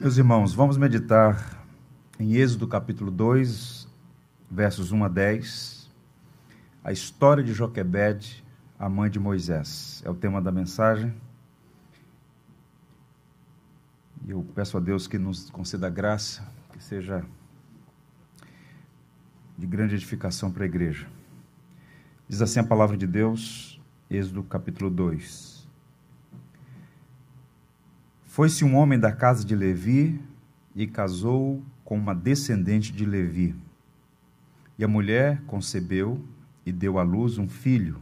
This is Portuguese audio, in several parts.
Meus irmãos, vamos meditar em Êxodo capítulo 2, versos 1 a 10, a história de Joquebede, a mãe de Moisés. É o tema da mensagem. E eu peço a Deus que nos conceda graça, que seja de grande edificação para a igreja. Diz assim a palavra de Deus, Êxodo capítulo 2. Foi-se um homem da casa de Levi e casou com uma descendente de Levi. E a mulher concebeu e deu à luz um filho.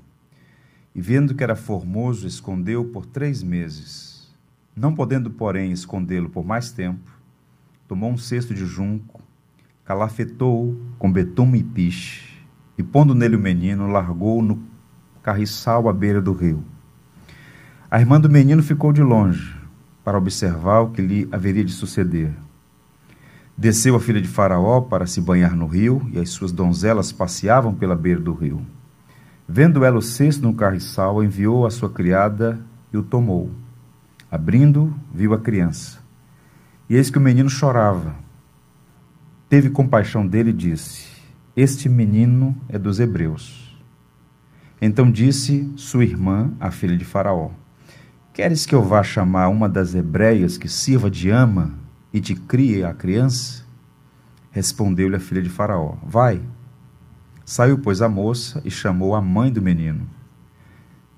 E vendo que era formoso, escondeu por três meses. Não podendo, porém, escondê-lo por mais tempo, tomou um cesto de junco, calafetou com betume e piche, e pondo nele o menino, largou no carriçal à beira do rio. A irmã do menino ficou de longe para observar o que lhe haveria de suceder. Desceu a filha de Faraó para se banhar no rio, e as suas donzelas passeavam pela beira do rio. Vendo ela o cesto no carriçal, enviou a sua criada e o tomou. Abrindo, viu a criança. E eis que o menino chorava. Teve compaixão dele e disse: Este menino é dos hebreus. Então disse sua irmã, a filha de Faraó: Queres que eu vá chamar uma das hebreias que sirva de ama e te crie a criança? Respondeu-lhe a filha de Faraó: Vai. Saiu, pois, a moça e chamou a mãe do menino.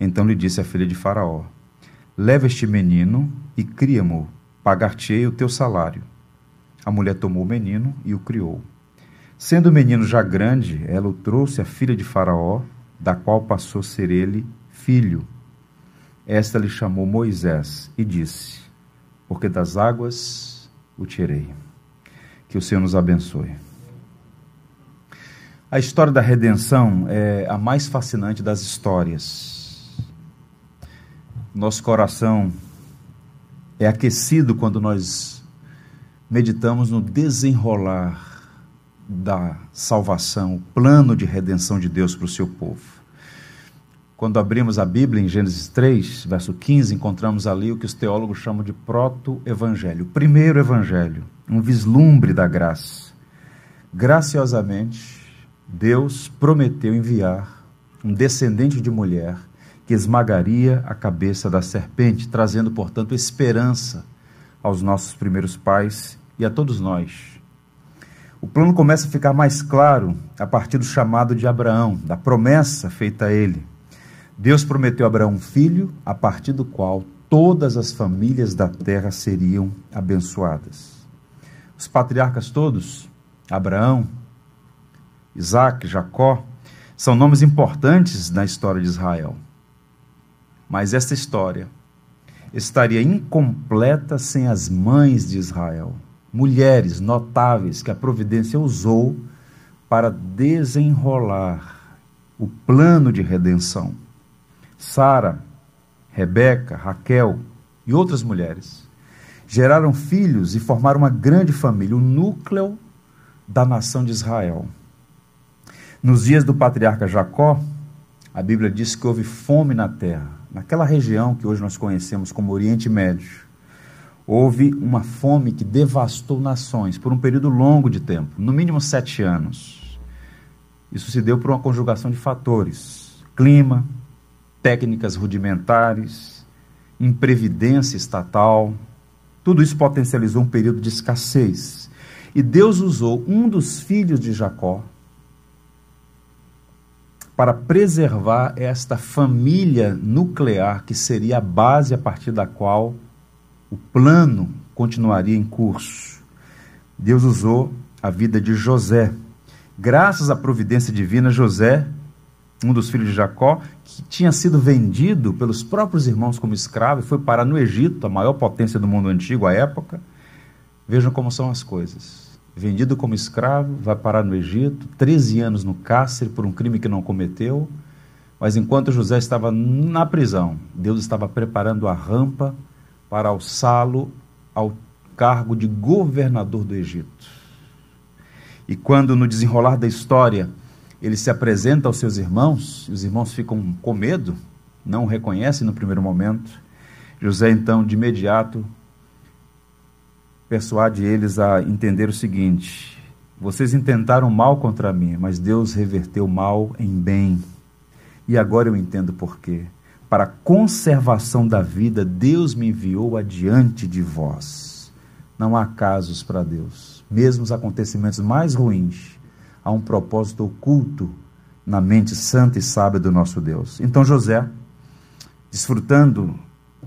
Então lhe disse a filha de Faraó: Leva este menino e cria-mo, pagar-te-ei o teu salário. A mulher tomou o menino e o criou. Sendo o menino já grande, ela o trouxe à filha de Faraó, da qual passou a ser ele filho. Esta lhe chamou Moisés e disse: Porque das águas o tirei. Que o Senhor nos abençoe. A história da redenção é a mais fascinante das histórias. Nosso coração é aquecido quando nós meditamos no desenrolar da salvação, o plano de redenção de Deus para o seu povo. Quando abrimos a Bíblia em Gênesis 3, verso 15, encontramos ali o que os teólogos chamam de proto-evangelho, primeiro evangelho, um vislumbre da graça. Graciosamente, Deus prometeu enviar um descendente de mulher que esmagaria a cabeça da serpente, trazendo, portanto, esperança aos nossos primeiros pais e a todos nós. O plano começa a ficar mais claro a partir do chamado de Abraão, da promessa feita a ele. Deus prometeu a Abraão um filho, a partir do qual todas as famílias da terra seriam abençoadas. Os patriarcas todos, Abraão, Isaac, Jacó, são nomes importantes na história de Israel. Mas esta história estaria incompleta sem as mães de Israel, mulheres notáveis que a providência usou para desenrolar o plano de redenção. Sara, Rebeca, Raquel e outras mulheres geraram filhos e formaram uma grande família, o núcleo da nação de Israel. Nos dias do patriarca Jacó, a Bíblia diz que houve fome na terra, naquela região que hoje nós conhecemos como Oriente Médio. Houve uma fome que devastou nações por um período longo de tempo, no mínimo sete anos. Isso se deu por uma conjugação de fatores: clima, técnicas rudimentares, imprevidência estatal. Tudo isso potencializou um período de escassez. E Deus usou um dos filhos de Jacó para preservar esta família nuclear que seria a base a partir da qual o plano continuaria em curso. Deus usou a vida de José. Graças à providência divina, José um dos filhos de Jacó, que tinha sido vendido pelos próprios irmãos como escravo e foi parar no Egito, a maior potência do mundo antigo à época. Vejam como são as coisas. Vendido como escravo, vai parar no Egito, 13 anos no cárcere por um crime que não cometeu. Mas enquanto José estava na prisão, Deus estava preparando a rampa para alçá-lo ao cargo de governador do Egito. E quando, no desenrolar da história, ele se apresenta aos seus irmãos, e os irmãos ficam com medo, não o reconhecem no primeiro momento. José, então, de imediato, persuade eles a entender o seguinte: vocês intentaram mal contra mim, mas Deus reverteu mal em bem. E agora eu entendo por quê. Para a conservação da vida, Deus me enviou adiante de vós. Não há casos para Deus. Mesmo os acontecimentos mais ruins, há um propósito oculto na mente santa e sábia do nosso Deus. Então José, desfrutando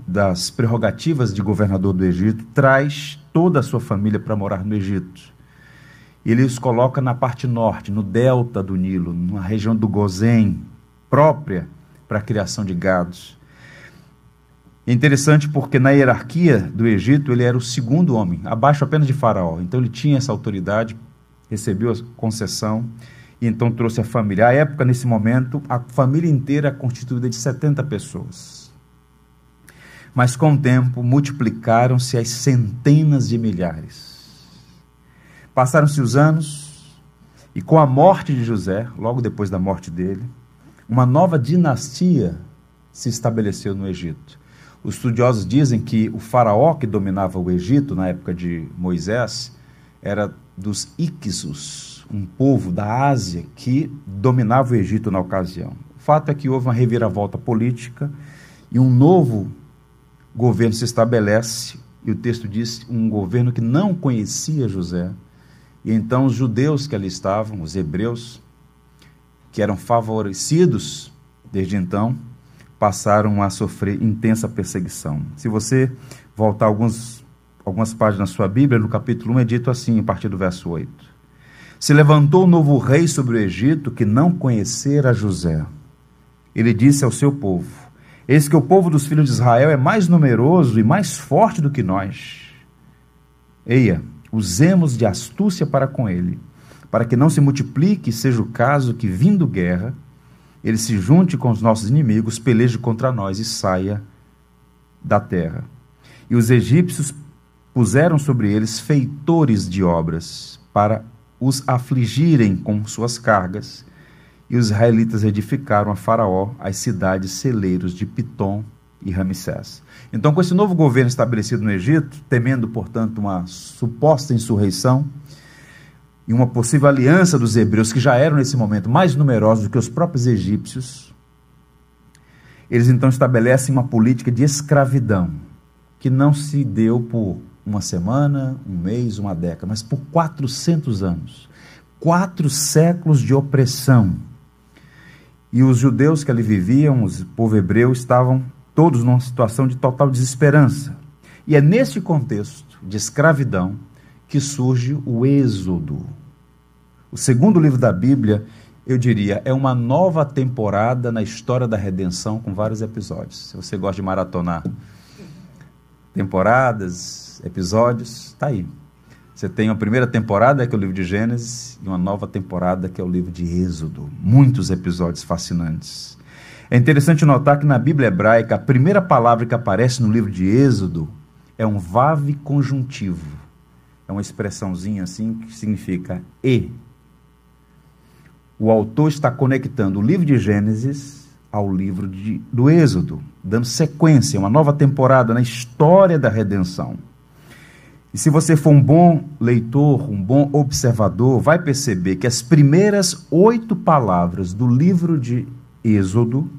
das prerrogativas de governador do Egito, traz toda a sua família para morar no Egito. Ele os coloca na parte norte, no delta do Nilo, na região do Gozém, própria para a criação de gados. É interessante porque na hierarquia do Egito ele era o segundo homem, abaixo apenas de Faraó. Então ele tinha essa autoridade, recebeu a concessão e então trouxe a família. À época, nesse momento, a família inteira constituída de 70 pessoas. Mas com o tempo multiplicaram-se as centenas de milhares. Passaram-se os anos e com a morte de José, logo depois da morte dele, uma nova dinastia se estabeleceu no Egito. Os estudiosos dizem que o faraó que dominava o Egito na época de Moisés era dos Iquisos, um povo da Ásia que dominava o Egito na ocasião. O fato é que houve uma reviravolta política e um novo governo se estabelece, e o texto diz um governo que não conhecia José. E então os judeus que ali estavam, os hebreus, que eram favorecidos desde então, passaram a sofrer intensa perseguição. Se você voltar alguns, algumas páginas da sua Bíblia, no capítulo 1 é dito assim, a partir do verso 8. Se levantou um novo rei sobre o Egito que não conhecera José. Ele disse ao seu povo: Eis que o povo dos filhos de Israel é mais numeroso e mais forte do que nós. Eia, usemos de astúcia para com ele para que não se multiplique, seja o caso que, vindo guerra, ele se junte com os nossos inimigos, peleje contra nós e saia da terra. E os egípcios puseram sobre eles feitores de obras para os afligirem com suas cargas. E os israelitas edificaram a Faraó as cidades celeiros de Pitom e Ramsés. Então, com esse novo governo estabelecido no Egito, temendo, portanto, uma suposta insurreição, e uma possível aliança dos hebreus, que já eram nesse momento mais numerosos do que os próprios egípcios, eles então estabelecem uma política de escravidão, que não se deu por uma semana, um mês, uma década, mas por 400 anos. Quatro séculos de opressão. E os judeus que ali viviam, o povo hebreu, estavam todos numa situação de total desesperança. E é nesse contexto de escravidão que surge o Êxodo. O segundo livro da Bíblia, eu diria, é uma nova temporada na história da redenção com vários episódios. Se você gosta de maratonar temporadas, episódios, tá aí. Você tem a primeira temporada, que é o livro de Gênesis, e uma nova temporada, que é o livro de Êxodo. Muitos episódios fascinantes. É interessante notar que na Bíblia hebraica, a primeira palavra que aparece no livro de Êxodo é um vave conjuntivo é uma expressãozinha assim que significa e. O autor está conectando o livro de Gênesis ao livro de, do Êxodo, dando sequência, uma nova temporada na história da redenção. E se você for um bom leitor, um bom observador, vai perceber que as primeiras oito palavras do livro de Êxodo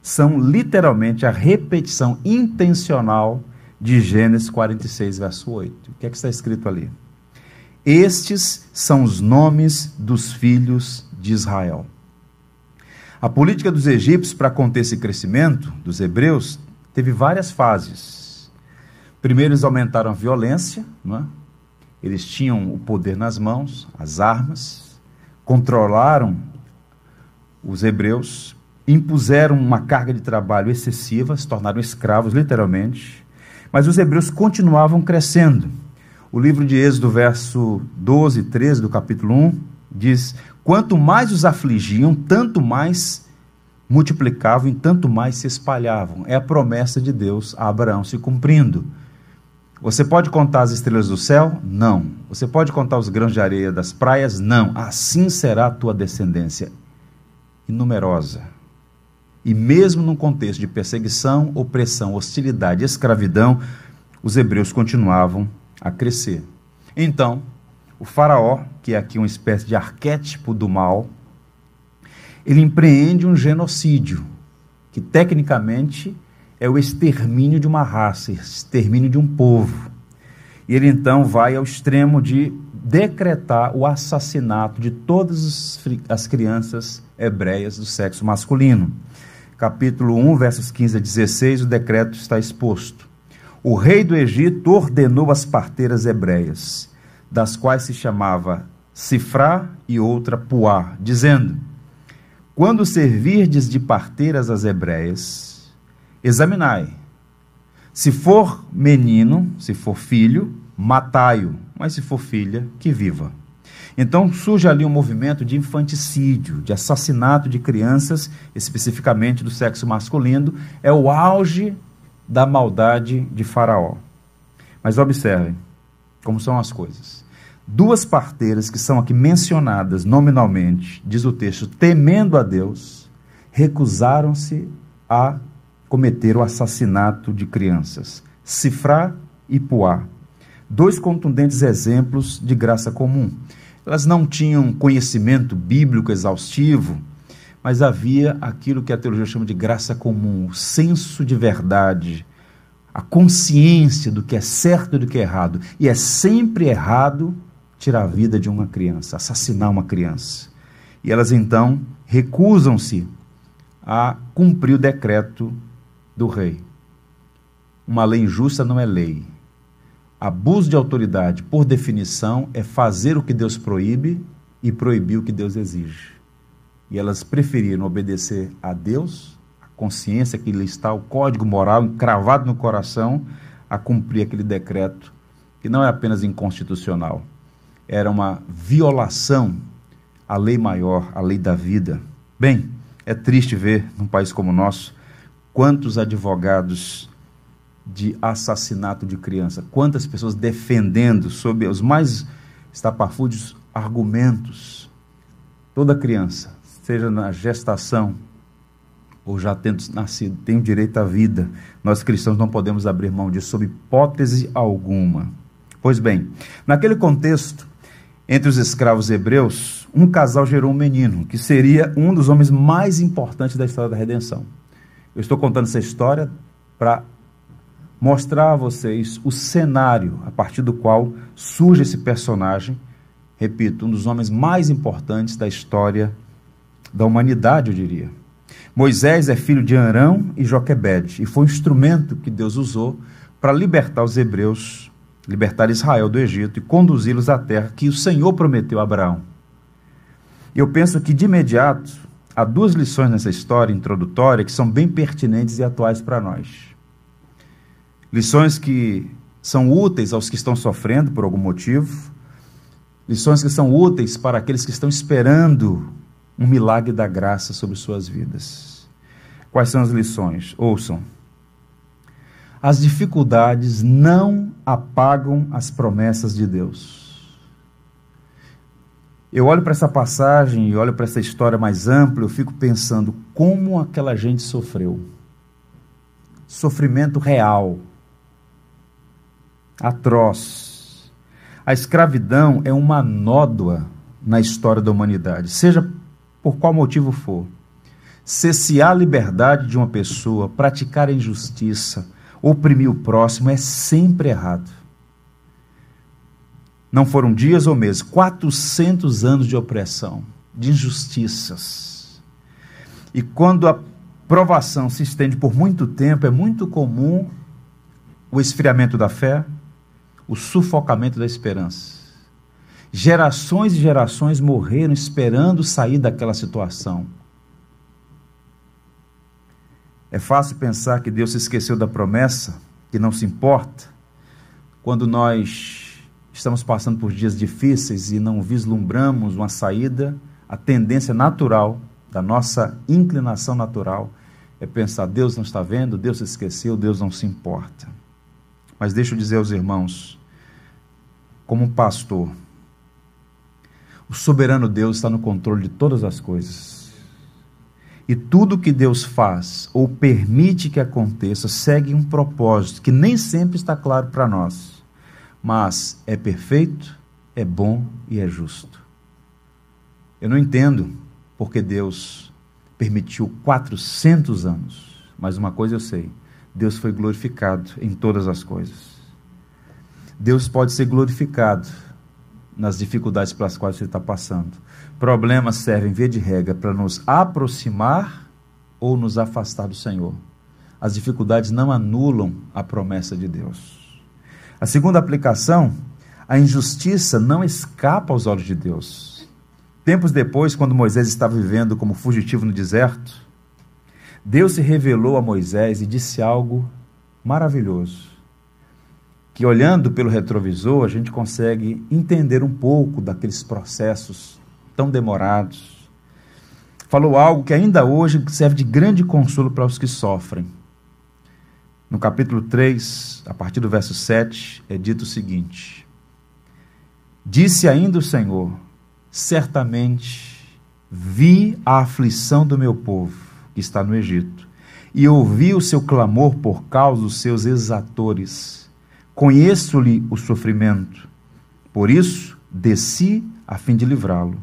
são literalmente a repetição intencional de Gênesis 46, verso 8. O que é que está escrito ali? Estes são os nomes dos filhos de Israel. A política dos egípcios para conter esse crescimento dos hebreus teve várias fases. Primeiro, eles aumentaram a violência, é? eles tinham o poder nas mãos, as armas, controlaram os hebreus, impuseram uma carga de trabalho excessiva, se tornaram escravos, literalmente, mas os hebreus continuavam crescendo. O livro de Êxodo, verso 12 e 13 do capítulo 1, diz: Quanto mais os afligiam, tanto mais multiplicavam e tanto mais se espalhavam. É a promessa de Deus a Abraão se cumprindo. Você pode contar as estrelas do céu? Não. Você pode contar os grãos de areia das praias? Não. Assim será a tua descendência, inumerosa. E mesmo num contexto de perseguição, opressão, hostilidade, escravidão, os hebreus continuavam a crescer. Então, o Faraó, que é aqui uma espécie de arquétipo do mal, ele empreende um genocídio, que tecnicamente é o extermínio de uma raça, extermínio de um povo. E ele então vai ao extremo de decretar o assassinato de todas as crianças hebreias do sexo masculino. Capítulo 1, versos 15 a 16, o decreto está exposto. O rei do Egito ordenou as parteiras hebreias, das quais se chamava Sifrá e outra Puá, dizendo: Quando servirdes de parteiras as hebreias, examinai. Se for menino, se for filho, matai-o, mas se for filha, que viva. Então surge ali um movimento de infanticídio, de assassinato de crianças, especificamente do sexo masculino, é o auge da maldade de Faraó. Mas observem como são as coisas. Duas parteiras que são aqui mencionadas nominalmente, diz o texto, temendo a Deus, recusaram-se a cometer o assassinato de crianças. Cifrá e Puá. Dois contundentes exemplos de graça comum. Elas não tinham conhecimento bíblico exaustivo, mas havia aquilo que a teologia chama de graça comum, o senso de verdade, a consciência do que é certo e do que é errado. E é sempre errado tirar a vida de uma criança, assassinar uma criança. E elas então recusam-se a cumprir o decreto do rei. Uma lei injusta não é lei. Abuso de autoridade, por definição, é fazer o que Deus proíbe e proibir o que Deus exige e elas preferiram obedecer a Deus, a consciência que lhe está, o código moral encravado no coração, a cumprir aquele decreto que não é apenas inconstitucional, era uma violação à lei maior, à lei da vida. Bem, é triste ver num país como o nosso quantos advogados de assassinato de criança, quantas pessoas defendendo sob os mais estapafúdios argumentos toda criança seja na gestação ou já tendo nascido, tem o direito à vida. Nós cristãos não podemos abrir mão disso sob hipótese alguma. Pois bem, naquele contexto, entre os escravos hebreus, um casal gerou um menino, que seria um dos homens mais importantes da história da redenção. Eu estou contando essa história para mostrar a vocês o cenário a partir do qual surge esse personagem, repito, um dos homens mais importantes da história da humanidade, eu diria. Moisés é filho de Arão e Joquebede, e foi um instrumento que Deus usou para libertar os hebreus, libertar Israel do Egito e conduzi-los à terra que o Senhor prometeu a Abraão. Eu penso que, de imediato, há duas lições nessa história introdutória que são bem pertinentes e atuais para nós. Lições que são úteis aos que estão sofrendo por algum motivo, lições que são úteis para aqueles que estão esperando um milagre da graça sobre suas vidas. Quais são as lições? Ouçam. As dificuldades não apagam as promessas de Deus. Eu olho para essa passagem e olho para essa história mais ampla, eu fico pensando como aquela gente sofreu. Sofrimento real, atroz. A escravidão é uma nódoa na história da humanidade, seja por qual motivo for, cessear a liberdade de uma pessoa, praticar a injustiça, oprimir o próximo é sempre errado. Não foram dias ou meses, 400 anos de opressão, de injustiças. E quando a provação se estende por muito tempo, é muito comum o esfriamento da fé, o sufocamento da esperança. Gerações e gerações morreram esperando sair daquela situação. É fácil pensar que Deus se esqueceu da promessa, que não se importa, quando nós estamos passando por dias difíceis e não vislumbramos uma saída, a tendência natural da nossa inclinação natural é pensar: Deus não está vendo, Deus se esqueceu, Deus não se importa. Mas deixa eu dizer aos irmãos, como pastor, o soberano Deus está no controle de todas as coisas. E tudo que Deus faz ou permite que aconteça segue um propósito que nem sempre está claro para nós. Mas é perfeito, é bom e é justo. Eu não entendo porque Deus permitiu 400 anos, mas uma coisa eu sei: Deus foi glorificado em todas as coisas. Deus pode ser glorificado nas dificuldades pelas quais você está passando. Problemas servem, via de regra, para nos aproximar ou nos afastar do Senhor. As dificuldades não anulam a promessa de Deus. A segunda aplicação, a injustiça não escapa aos olhos de Deus. Tempos depois, quando Moisés estava vivendo como fugitivo no deserto, Deus se revelou a Moisés e disse algo maravilhoso que olhando pelo retrovisor a gente consegue entender um pouco daqueles processos tão demorados. Falou algo que ainda hoje serve de grande consolo para os que sofrem. No capítulo 3, a partir do verso 7, é dito o seguinte: Disse ainda o Senhor: Certamente vi a aflição do meu povo que está no Egito, e ouvi o seu clamor por causa dos seus exatores Conheço-lhe o sofrimento. Por isso, desci a fim de livrá-lo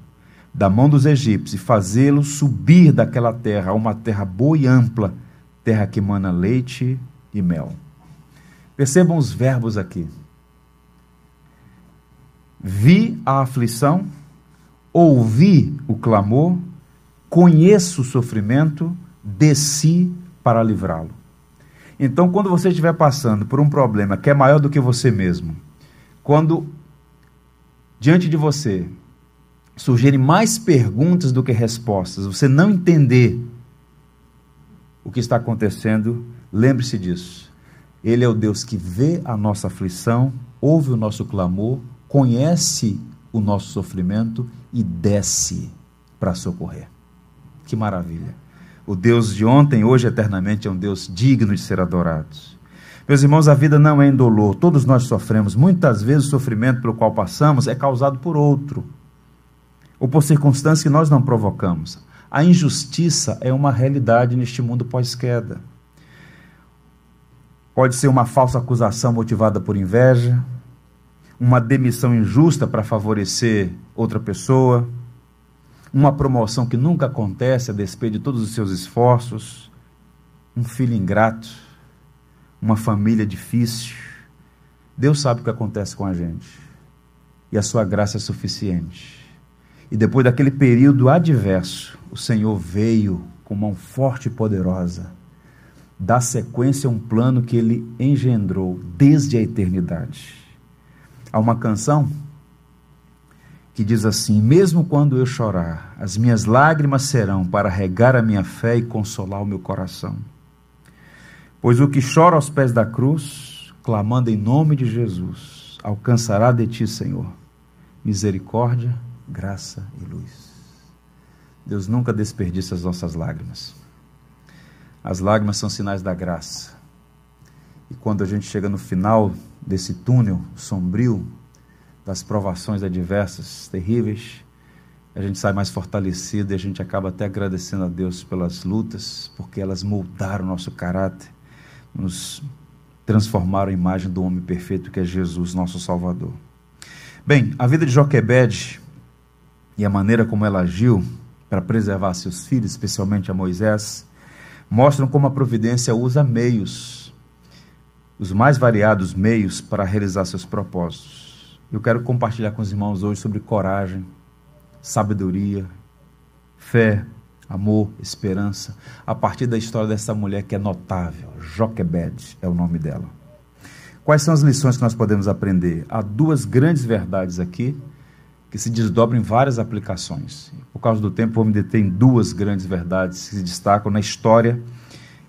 da mão dos egípcios e fazê-lo subir daquela terra a uma terra boa e ampla, terra que mana leite e mel. Percebam os verbos aqui. Vi a aflição, ouvi o clamor, conheço o sofrimento, desci para livrá-lo. Então, quando você estiver passando por um problema que é maior do que você mesmo, quando diante de você surgirem mais perguntas do que respostas, você não entender o que está acontecendo, lembre-se disso. Ele é o Deus que vê a nossa aflição, ouve o nosso clamor, conhece o nosso sofrimento e desce para socorrer. Que maravilha! O Deus de ontem, hoje eternamente, é um Deus digno de ser adorado. Meus irmãos, a vida não é indolor, todos nós sofremos. Muitas vezes o sofrimento pelo qual passamos é causado por outro, ou por circunstâncias que nós não provocamos. A injustiça é uma realidade neste mundo pós-queda. Pode ser uma falsa acusação motivada por inveja, uma demissão injusta para favorecer outra pessoa uma promoção que nunca acontece a despeito de todos os seus esforços, um filho ingrato, uma família difícil. Deus sabe o que acontece com a gente. E a sua graça é suficiente. E depois daquele período adverso, o Senhor veio com mão forte e poderosa, dar sequência a um plano que ele engendrou desde a eternidade. Há uma canção que diz assim: Mesmo quando eu chorar, as minhas lágrimas serão para regar a minha fé e consolar o meu coração. Pois o que chora aos pés da cruz, clamando em nome de Jesus, alcançará de ti, Senhor, misericórdia, graça e luz. Deus nunca desperdiça as nossas lágrimas. As lágrimas são sinais da graça. E quando a gente chega no final desse túnel sombrio, das provações adversas, terríveis, a gente sai mais fortalecido e a gente acaba até agradecendo a Deus pelas lutas, porque elas moldaram o nosso caráter, nos transformaram a imagem do homem perfeito que é Jesus, nosso Salvador. Bem, a vida de Joquebede e a maneira como ela agiu para preservar seus filhos, especialmente a Moisés, mostram como a providência usa meios, os mais variados meios para realizar seus propósitos. Eu quero compartilhar com os irmãos hoje sobre coragem, sabedoria, fé, amor, esperança, a partir da história dessa mulher que é notável, Joquebed é o nome dela. Quais são as lições que nós podemos aprender? Há duas grandes verdades aqui que se desdobram em várias aplicações. Por causa do tempo, vou me deter em duas grandes verdades que se destacam na história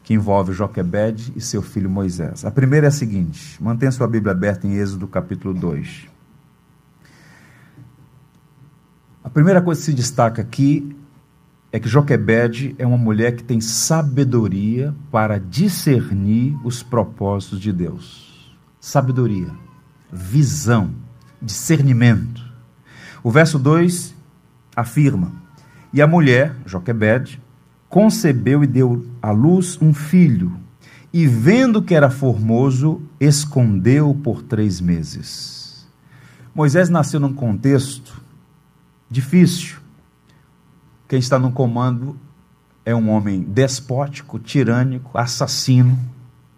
que envolve Joquebed e seu filho Moisés. A primeira é a seguinte: mantenha sua Bíblia aberta em Êxodo capítulo 2. A primeira coisa que se destaca aqui é que Joquebede é uma mulher que tem sabedoria para discernir os propósitos de Deus. Sabedoria, visão, discernimento. O verso 2 afirma: E a mulher, Joquebede, concebeu e deu à luz um filho, e vendo que era formoso, escondeu por três meses. Moisés nasceu num contexto difícil. Quem está no comando é um homem despótico, tirânico, assassino,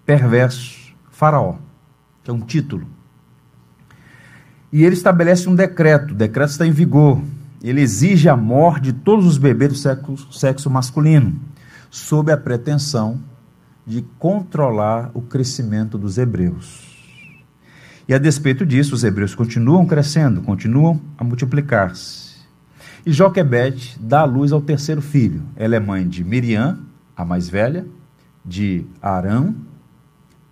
perverso, faraó, que é um título. E ele estabelece um decreto, o decreto está em vigor. Ele exige a morte de todos os bebês do sexo, sexo masculino, sob a pretensão de controlar o crescimento dos hebreus. E a despeito disso, os hebreus continuam crescendo, continuam a multiplicar-se. E Joquebede dá a luz ao terceiro filho. Ela é mãe de Miriam, a mais velha, de Arão,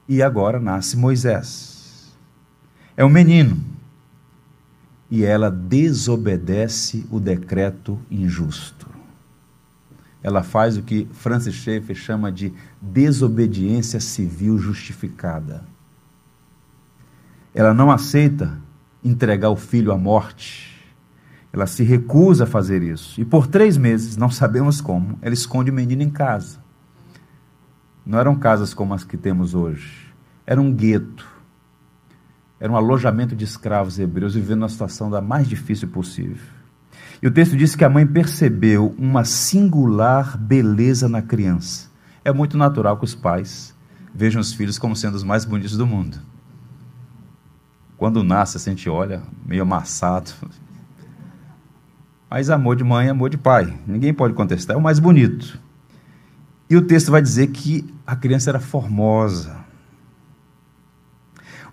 e agora nasce Moisés. É um menino. E ela desobedece o decreto injusto. Ela faz o que Francis Schaeffer chama de desobediência civil justificada. Ela não aceita entregar o filho à morte. Ela se recusa a fazer isso. E por três meses, não sabemos como, ela esconde o menino em casa. Não eram casas como as que temos hoje. Era um gueto. Era um alojamento de escravos hebreus vivendo uma situação da mais difícil possível. E o texto diz que a mãe percebeu uma singular beleza na criança. É muito natural que os pais vejam os filhos como sendo os mais bonitos do mundo. Quando nasce, a gente olha meio amassado. Mas amor de mãe amor de pai. Ninguém pode contestar, é o mais bonito. E o texto vai dizer que a criança era formosa.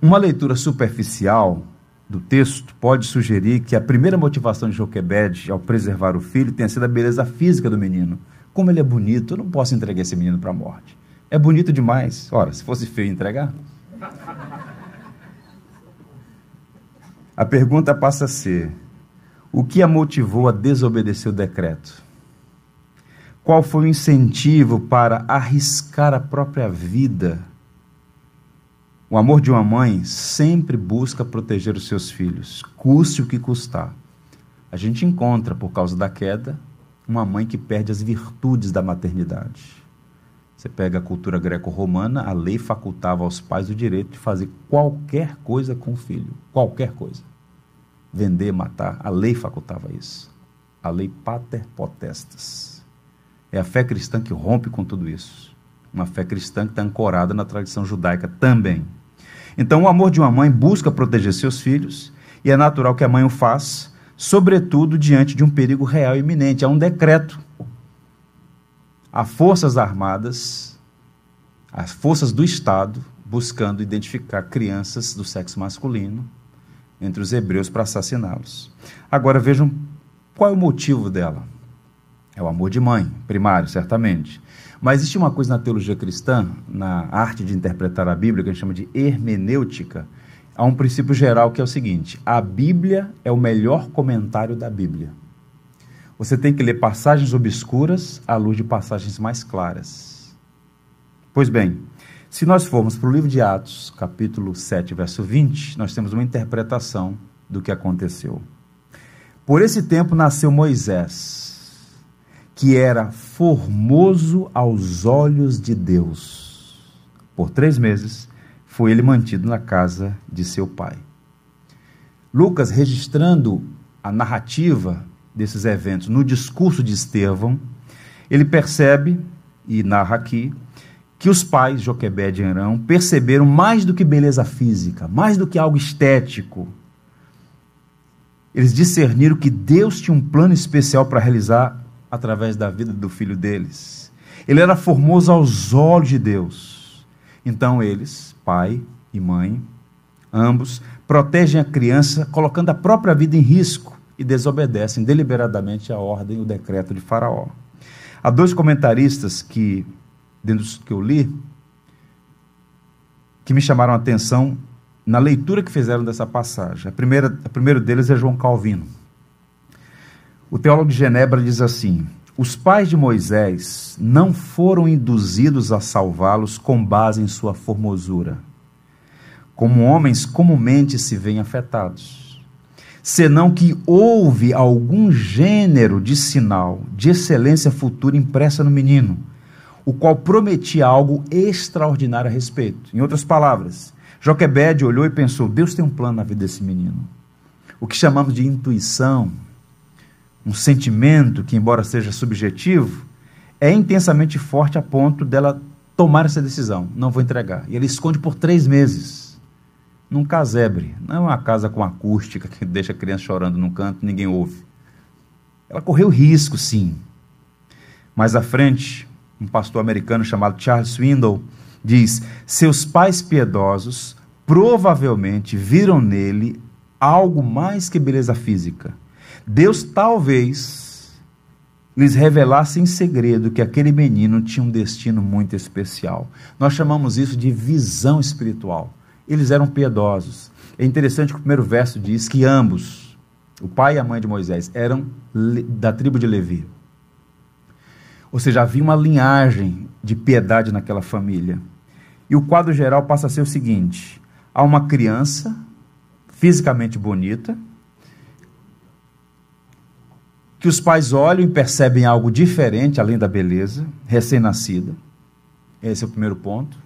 Uma leitura superficial do texto pode sugerir que a primeira motivação de Joquebed ao preservar o filho tenha sido a beleza física do menino. Como ele é bonito, eu não posso entregar esse menino para a morte. É bonito demais. Ora, se fosse feio, entregar. A pergunta passa a ser: o que a motivou a desobedecer o decreto? Qual foi o incentivo para arriscar a própria vida? O amor de uma mãe sempre busca proteger os seus filhos, custe o que custar. A gente encontra, por causa da queda, uma mãe que perde as virtudes da maternidade. Você pega a cultura greco-romana, a lei facultava aos pais o direito de fazer qualquer coisa com o filho, qualquer coisa. Vender, matar, a lei facultava isso. A lei pater potestas. É a fé cristã que rompe com tudo isso. Uma fé cristã que está ancorada na tradição judaica também. Então, o amor de uma mãe busca proteger seus filhos, e é natural que a mãe o faça, sobretudo diante de um perigo real e iminente. Há um decreto a forças armadas, as forças do Estado, buscando identificar crianças do sexo masculino entre os hebreus para assassiná-los. Agora vejam qual é o motivo dela. É o amor de mãe, primário, certamente. Mas existe uma coisa na teologia cristã, na arte de interpretar a Bíblia, que a gente chama de hermenêutica. Há um princípio geral que é o seguinte: a Bíblia é o melhor comentário da Bíblia. Você tem que ler passagens obscuras à luz de passagens mais claras. Pois bem, se nós formos para o livro de Atos, capítulo 7, verso 20, nós temos uma interpretação do que aconteceu. Por esse tempo nasceu Moisés, que era formoso aos olhos de Deus. Por três meses foi ele mantido na casa de seu pai. Lucas, registrando a narrativa desses eventos no discurso de Estevão, ele percebe, e narra aqui, que os pais, Joquebed e Arão, perceberam mais do que beleza física, mais do que algo estético. Eles discerniram que Deus tinha um plano especial para realizar através da vida do filho deles. Ele era formoso aos olhos de Deus. Então eles, pai e mãe, ambos, protegem a criança, colocando a própria vida em risco e desobedecem deliberadamente a ordem, o decreto de Faraó. Há dois comentaristas que, dentro dos que eu li, que me chamaram a atenção na leitura que fizeram dessa passagem. A primeira, o primeiro deles é João Calvino. O teólogo de Genebra diz assim: os pais de Moisés não foram induzidos a salvá-los com base em sua formosura, como homens comumente se veem afetados senão que houve algum gênero de sinal de excelência futura impressa no menino, o qual prometia algo extraordinário a respeito. Em outras palavras, Joquebede olhou e pensou: Deus tem um plano na vida desse menino. o que chamamos de intuição, um sentimento que, embora seja subjetivo, é intensamente forte a ponto dela tomar essa decisão. Não vou entregar. E ele esconde por três meses, num casebre. Não é uma casa com acústica que deixa a criança chorando num canto ninguém ouve. Ela correu risco, sim. Mais à frente, um pastor americano chamado Charles Swindoll diz: Seus pais piedosos provavelmente viram nele algo mais que beleza física. Deus talvez lhes revelasse em segredo que aquele menino tinha um destino muito especial. Nós chamamos isso de visão espiritual. Eles eram piedosos. É interessante que o primeiro verso diz que ambos, o pai e a mãe de Moisés, eram da tribo de Levi. Ou seja, havia uma linhagem de piedade naquela família. E o quadro geral passa a ser o seguinte: há uma criança fisicamente bonita, que os pais olham e percebem algo diferente além da beleza, recém-nascida. Esse é o primeiro ponto.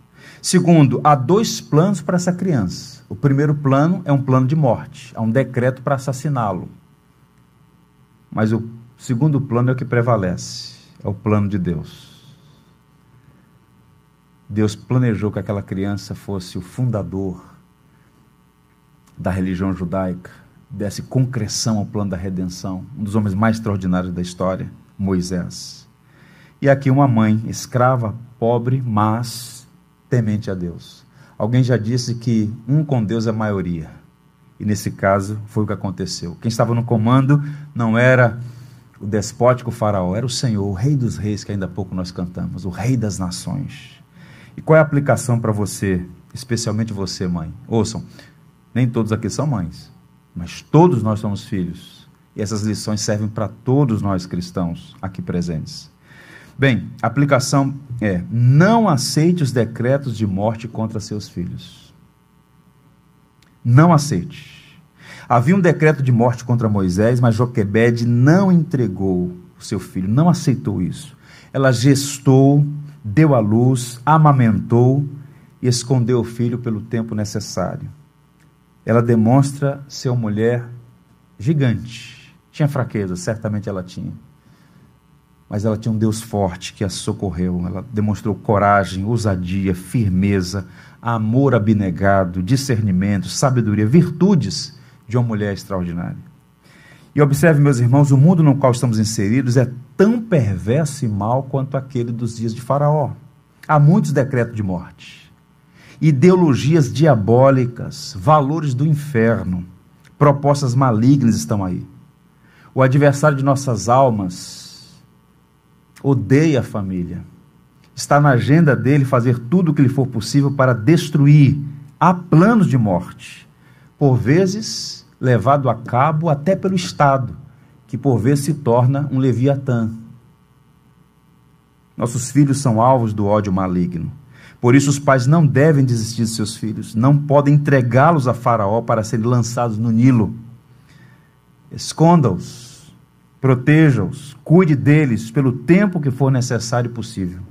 Segundo, há dois planos para essa criança. O primeiro plano é um plano de morte, há um decreto para assassiná-lo. Mas o segundo plano é o que prevalece, é o plano de Deus. Deus planejou que aquela criança fosse o fundador da religião judaica, desse concreção ao plano da redenção, um dos homens mais extraordinários da história, Moisés. E aqui uma mãe escrava, pobre, mas temente a Deus. Alguém já disse que um com Deus é maioria. E nesse caso foi o que aconteceu. Quem estava no comando não era o despótico faraó, era o Senhor, o rei dos reis que ainda há pouco nós cantamos, o rei das nações. E qual é a aplicação para você, especialmente você, mãe? Ouçam, nem todos aqui são mães, mas todos nós somos filhos. E essas lições servem para todos nós cristãos aqui presentes. Bem, a aplicação é: não aceite os decretos de morte contra seus filhos. Não aceite. Havia um decreto de morte contra Moisés, mas Joquebede não entregou o seu filho, não aceitou isso. Ela gestou deu à luz, amamentou e escondeu o filho pelo tempo necessário. Ela demonstra ser uma mulher gigante. Tinha fraqueza, certamente ela tinha. Mas ela tinha um Deus forte que a socorreu. Ela demonstrou coragem, ousadia, firmeza, amor abnegado, discernimento, sabedoria, virtudes de uma mulher extraordinária. E observe, meus irmãos, o mundo no qual estamos inseridos é tão perverso e mau quanto aquele dos dias de Faraó. Há muitos decretos de morte, ideologias diabólicas, valores do inferno, propostas malignas estão aí. O adversário de nossas almas odeia a família. Está na agenda dele fazer tudo o que lhe for possível para destruir. Há planos de morte. Por vezes, levado a cabo até pelo Estado, que por vezes se torna um leviatã. Nossos filhos são alvos do ódio maligno. Por isso, os pais não devem desistir de seus filhos, não podem entregá-los a Faraó para serem lançados no Nilo. Esconda-os, proteja-os, cuide deles pelo tempo que for necessário e possível.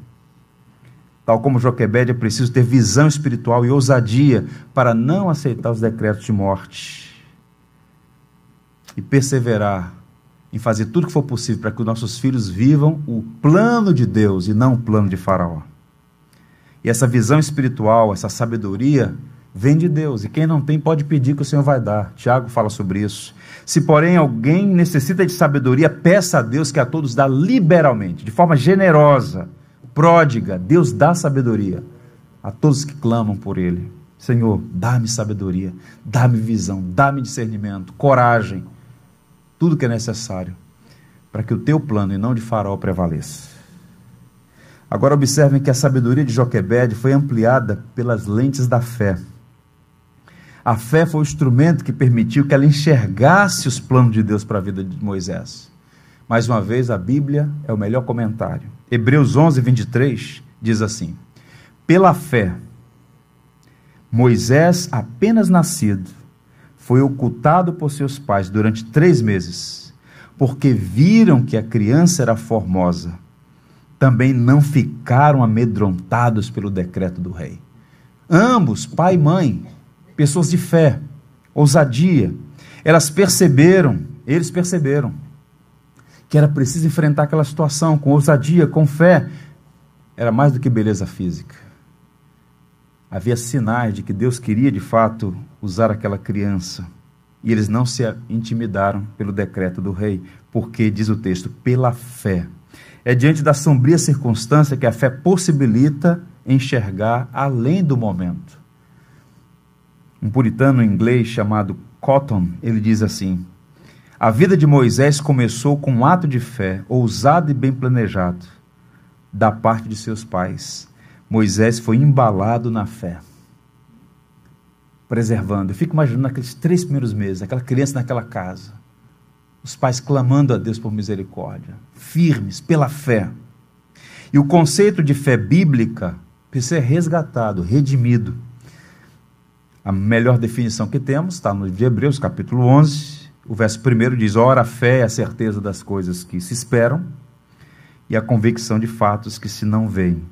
Tal como Joquebede, é preciso ter visão espiritual e ousadia para não aceitar os decretos de morte e perseverar em fazer tudo que for possível para que os nossos filhos vivam o plano de Deus e não o plano de Faraó. E essa visão espiritual, essa sabedoria, vem de Deus. E quem não tem pode pedir que o Senhor vai dar. Tiago fala sobre isso. Se, porém, alguém necessita de sabedoria, peça a Deus que a todos dá liberalmente, de forma generosa, pródiga. Deus dá sabedoria a todos que clamam por Ele. Senhor, dá-me sabedoria, dá-me visão, dá-me discernimento, coragem tudo que é necessário para que o teu plano e não de Faraó prevaleça. Agora observem que a sabedoria de Joquebede foi ampliada pelas lentes da fé. A fé foi o instrumento que permitiu que ela enxergasse os planos de Deus para a vida de Moisés. Mais uma vez, a Bíblia é o melhor comentário. Hebreus 11, 23 diz assim: Pela fé, Moisés, apenas nascido, foi ocultado por seus pais durante três meses, porque viram que a criança era formosa. Também não ficaram amedrontados pelo decreto do rei. Ambos, pai e mãe, pessoas de fé, ousadia, Elas perceberam, eles perceberam, que era preciso enfrentar aquela situação com ousadia, com fé. Era mais do que beleza física. Havia sinais de que Deus queria de fato usar aquela criança. E eles não se intimidaram pelo decreto do rei, porque, diz o texto, pela fé. É diante da sombria circunstância que a fé possibilita enxergar além do momento. Um puritano inglês chamado Cotton, ele diz assim: A vida de Moisés começou com um ato de fé, ousado e bem planejado, da parte de seus pais. Moisés foi embalado na fé, preservando. Eu fico imaginando aqueles três primeiros meses, aquela criança naquela casa, os pais clamando a Deus por misericórdia, firmes pela fé. E o conceito de fé bíblica precisa ser resgatado, redimido. A melhor definição que temos está no livro de Hebreus, capítulo 11. O verso 1 diz: Ora, a fé é a certeza das coisas que se esperam e a convicção de fatos que se não veem.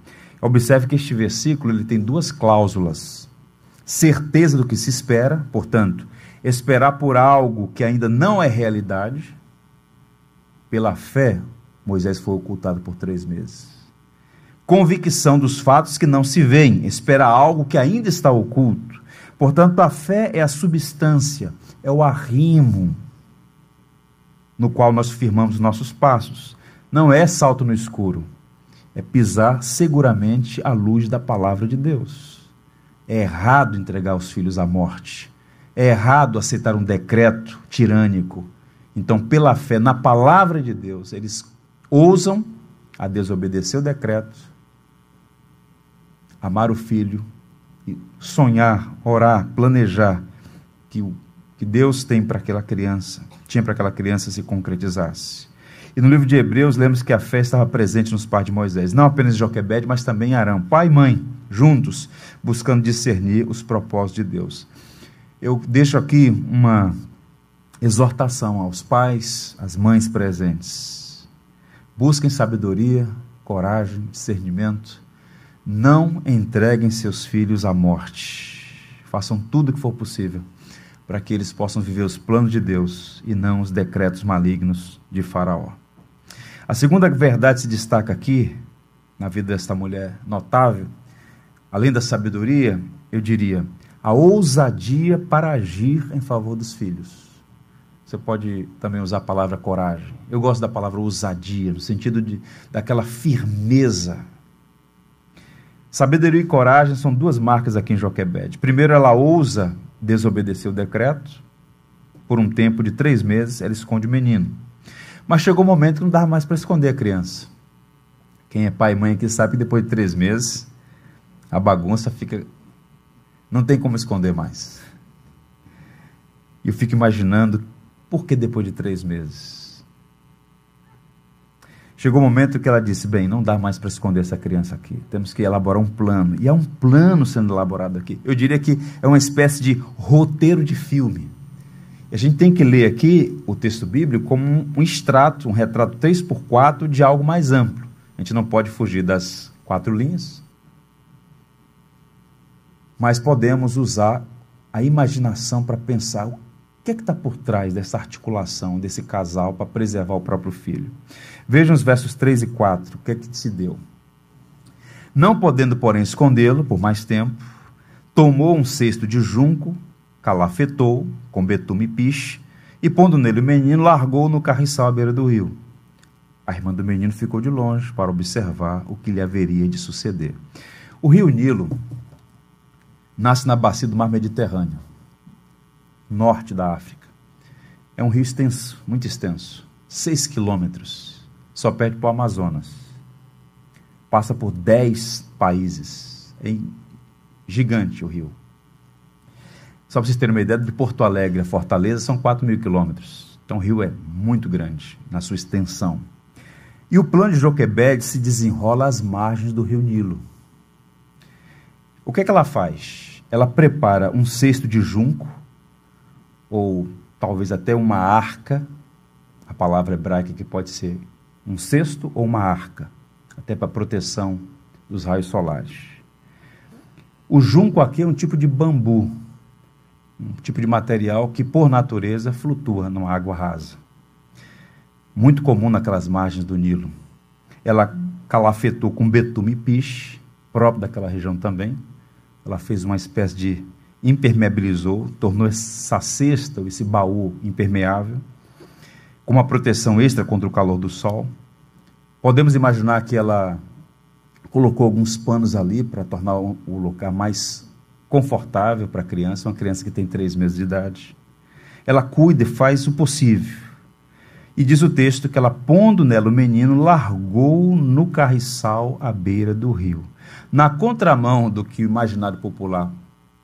Observe que este versículo ele tem duas cláusulas: certeza do que se espera, portanto, esperar por algo que ainda não é realidade. Pela fé, Moisés foi ocultado por três meses. Convicção dos fatos que não se veem, espera algo que ainda está oculto. Portanto, a fé é a substância, é o arrimo no qual nós firmamos nossos passos. Não é salto no escuro, é pisar seguramente à luz da palavra de Deus. É errado entregar os filhos à morte. É errado aceitar um decreto tirânico. Então, pela fé na palavra de Deus, eles ousam a desobedecer o decreto, amar o filho, sonhar, orar, planejar que o que Deus tem para aquela criança, tinha para aquela criança se concretizasse. E no livro de Hebreus, lemos que a fé estava presente nos pais de Moisés, não apenas em Joquebede, mas também Arão, pai e mãe, juntos, buscando discernir os propósitos de Deus. Eu deixo aqui uma exortação aos pais, às mães presentes. Busquem sabedoria, coragem, discernimento. Não entreguem seus filhos à morte. Façam tudo o que for possível para que eles possam viver os planos de Deus e não os decretos malignos de Faraó. A segunda verdade se destaca aqui, na vida desta mulher notável, além da sabedoria, eu diria, a ousadia para agir em favor dos filhos. Você pode também usar a palavra coragem. Eu gosto da palavra ousadia, no sentido de daquela firmeza. Sabedoria e coragem são duas marcas aqui em Joquebede. Primeiro, ela ousa desobedecer o decreto. Por um tempo de três meses, ela esconde o menino. Mas chegou o um momento que não dava mais para esconder a criança. Quem é pai e mãe aqui sabe que depois de três meses, a bagunça fica não tem como esconder mais. Eu fico imaginando por que depois de três meses. Chegou o um momento que ela disse: Bem, não dá mais para esconder essa criança aqui. Temos que elaborar um plano. E há um plano sendo elaborado aqui. Eu diria que é uma espécie de roteiro de filme. A gente tem que ler aqui o texto bíblico como um extrato, um retrato 3 por 4 de algo mais amplo. A gente não pode fugir das quatro linhas, mas podemos usar a imaginação para pensar o que é que está por trás dessa articulação desse casal para preservar o próprio filho. Vejam os versos 3 e 4, o que é que se deu. Não podendo, porém, escondê-lo por mais tempo, tomou um cesto de junco, calafetou com betume e piche, e pondo nele o menino, largou no carriçal à beira do rio. A irmã do menino ficou de longe para observar o que lhe haveria de suceder. O rio Nilo nasce na bacia do mar Mediterrâneo, norte da África. É um rio extenso, muito extenso, 6 quilômetros, só perde para o Amazonas. Passa por 10 países, é gigante o rio. Só para vocês terem uma ideia, de Porto Alegre a Fortaleza são 4 mil quilômetros. Então o rio é muito grande na sua extensão. E o plano de Joquebed se desenrola às margens do rio Nilo. O que é que ela faz? Ela prepara um cesto de junco, ou talvez até uma arca, a palavra hebraica que pode ser um cesto ou uma arca, até para proteção dos raios solares. O junco aqui é um tipo de bambu. um tipo de material que, por natureza, flutua numa água rasa. Muito comum naquelas margens do Nilo. Ela calafetou com betume e piche, próprio daquela região também. Ela fez uma espécie de impermeabilizou, tornou essa cesta, esse baú impermeável, com uma proteção extra contra o calor do sol. Podemos imaginar que ela colocou alguns panos ali para tornar o lugar mais confortável para a criança, uma criança que tem três meses de idade. Ela cuida e faz o possível. E diz o texto que ela, pondo nela o menino, largou no carriçal à beira do rio. Na contramão do que o imaginário popular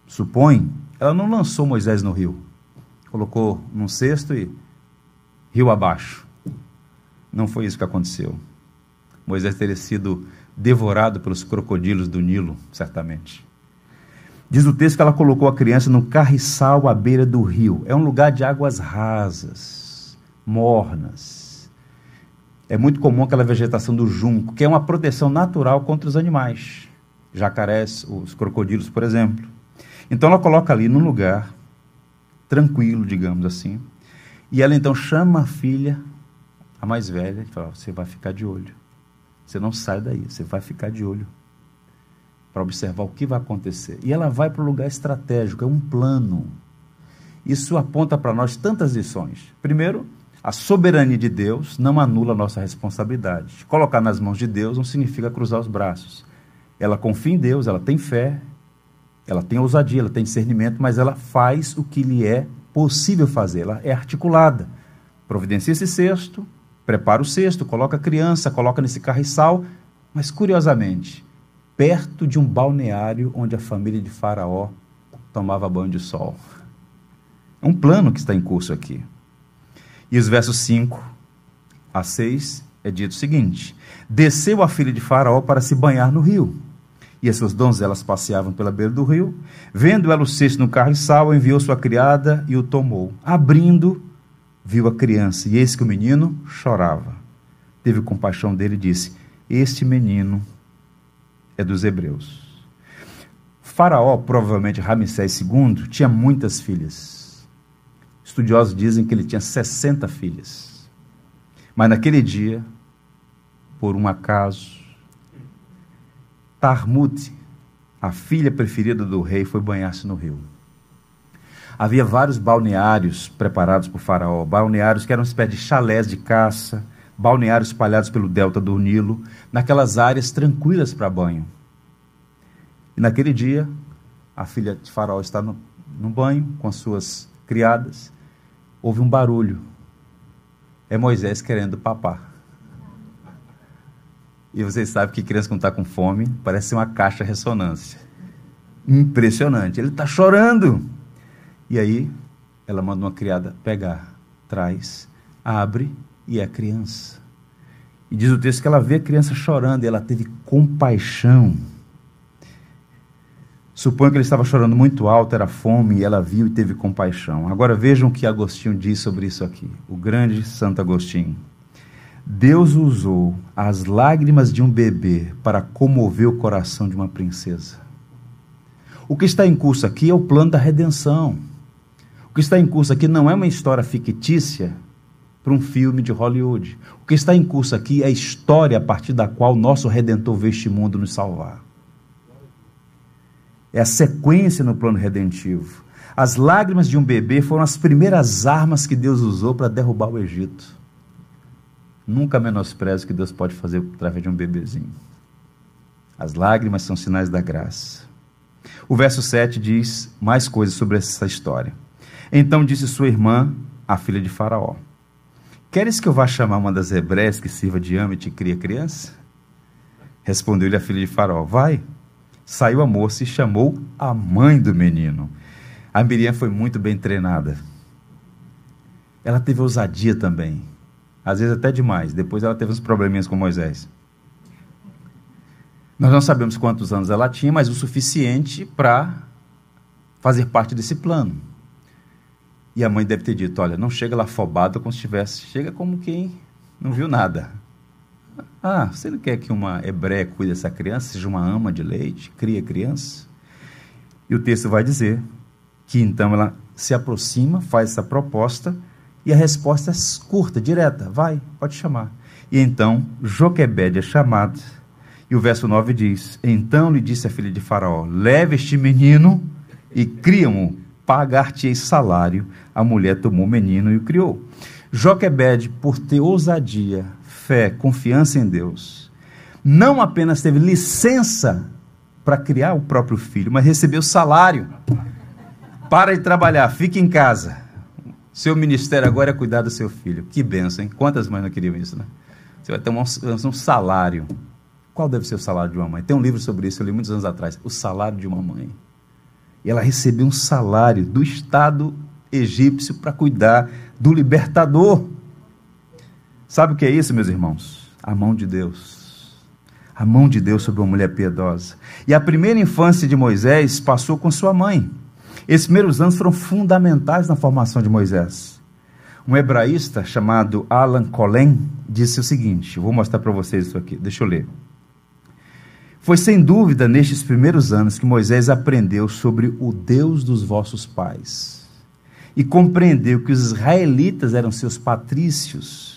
supõe, ela não lançou Moisés no rio. Colocou num cesto e rio abaixo. Não foi isso que aconteceu. Moisés teria sido devorado pelos crocodilos do Nilo, certamente. Diz o texto que ela colocou a criança num carriçal à beira do rio. É um lugar de águas rasas, mornas. É muito comum aquela vegetação do junco, que é uma proteção natural contra os animais. Jacarés, os crocodilos, por exemplo. Então ela coloca ali num lugar tranquilo, digamos assim. E ela então chama a filha, a mais velha, e fala: Você vai ficar de olho. Você não sai daí, você vai ficar de olho para observar o que vai acontecer. E ela vai para um lugar estratégico, é um plano. Isso aponta para nós tantas lições. Primeiro, a soberania de Deus não anula a nossa responsabilidade. Colocar nas mãos de Deus não significa cruzar os braços. Ela confia em Deus, ela tem fé, ela tem ousadia, ela tem discernimento, mas ela faz o que lhe é possível fazer. Ela é articulada. Providencia esse cesto, prepara o cesto, coloca a criança, coloca nesse carriçal, mas curiosamente, perto de um balneário onde a família de Faraó tomava banho de sol. É um plano que está em curso aqui. E os versos 5 a 6 é dito o seguinte: Desceu a filha de Faraó para se banhar no rio e as suas donzelas passeavam pela beira do rio. Vendo ela o cesto no carriçal, enviou sua criada e o tomou. Abrindo, viu a criança, e eis que o menino chorava. Teve compaixão dele e disse: Este menino é dos hebreus. Faraó, provavelmente Ramsés II, tinha muitas filhas. Estudiosos dizem que ele tinha 60 filhas. Mas naquele dia, por um acaso, Tarmut, a filha preferida do rei, foi banhar-se no rio. Havia vários balneários preparados por Faraó, balneários que eram uma espécie de chalés de caça, balneários espalhados pelo delta do Nilo, naquelas áreas tranquilas para banho. E naquele dia, a filha de Faraó está no, no banho com as suas criadas, houve um barulho. É Moisés querendo papar. E vocês sabem que criança quando está com fome parece uma caixa ressonância. Impressionante. Ele está chorando. E aí ela manda uma criada pegar, traz, abre e é a criança. E diz o texto que ela vê a criança chorando e ela teve compaixão. Suponho que ele estava chorando muito alto, era fome, e ela viu e teve compaixão. Agora vejam o que Agostinho diz sobre isso aqui, o grande Santo Agostinho. Deus usou as lágrimas de um bebê para comover o coração de uma princesa. O que está em curso aqui é o plano da redenção. O que está em curso aqui não é uma história fictícia para um filme de Hollywood. O que está em curso aqui é a história a partir da qual nosso Redentor veio este mundo nos salvar. É a sequência no plano redentivo. As lágrimas de um bebê foram as primeiras armas que Deus usou para derrubar o Egito. Nunca menospreze o que Deus pode fazer através de um bebezinho. As lágrimas são sinais da graça. O verso 7 diz mais coisas sobre essa história. Então disse sua irmã, a filha de Faraó: Queres que eu vá chamar uma das hebreias que sirva de ama e te cria criança? Respondeu-lhe a filha de Faraó: Vai. Saiu a moça e chamou a mãe do menino. A Miriam foi muito bem treinada. Ela teve ousadia também às vezes até demais. Depois ela teve uns probleminhas com Moisés. Nós não sabemos quantos anos ela tinha, mas o suficiente para fazer parte desse plano. E a mãe deve ter dito: Olha, não chega lá afobada como se estivesse, chega como quem não viu nada. Ah, você não quer que uma hebreia cuide dessa criança, seja uma ama de leite, cria criança? E o texto vai dizer que então ela se aproxima, faz essa proposta e a resposta é curta, direta: vai, pode chamar. E então Joquebede é chamado. E o verso 9 diz: Então lhe disse a filha de Faraó: Leve este menino e cria-o, pagar-te-ei salário. A mulher tomou o menino e o criou. Joquebede, por ter ousadia, fé, confiança em Deus, não apenas teve licença para criar o próprio filho, mas recebeu salário. Para de trabalhar, fique em casa. Seu ministério agora é cuidar do seu filho. Que benção, hein? Quantas mães não queriam isso, né? Você vai ter um, um salário. Qual deve ser o salário de uma mãe? Tem um livro sobre isso, eu li muitos anos atrás. O salário de uma mãe. E ela recebeu um salário do Estado egípcio para cuidar do libertador. Sabe o que é isso, meus irmãos? A mão de Deus. A mão de Deus sobre uma mulher piedosa. E a primeira infância de Moisés passou com sua mãe. Esses primeiros anos foram fundamentais na formação de Moisés. Um hebraísta chamado Alan Colen disse o seguinte: vou mostrar para vocês isso aqui, deixa eu ler. Foi sem dúvida nestes primeiros anos que Moisés aprendeu sobre o Deus dos vossos pais e compreendeu que os israelitas eram seus patrícios.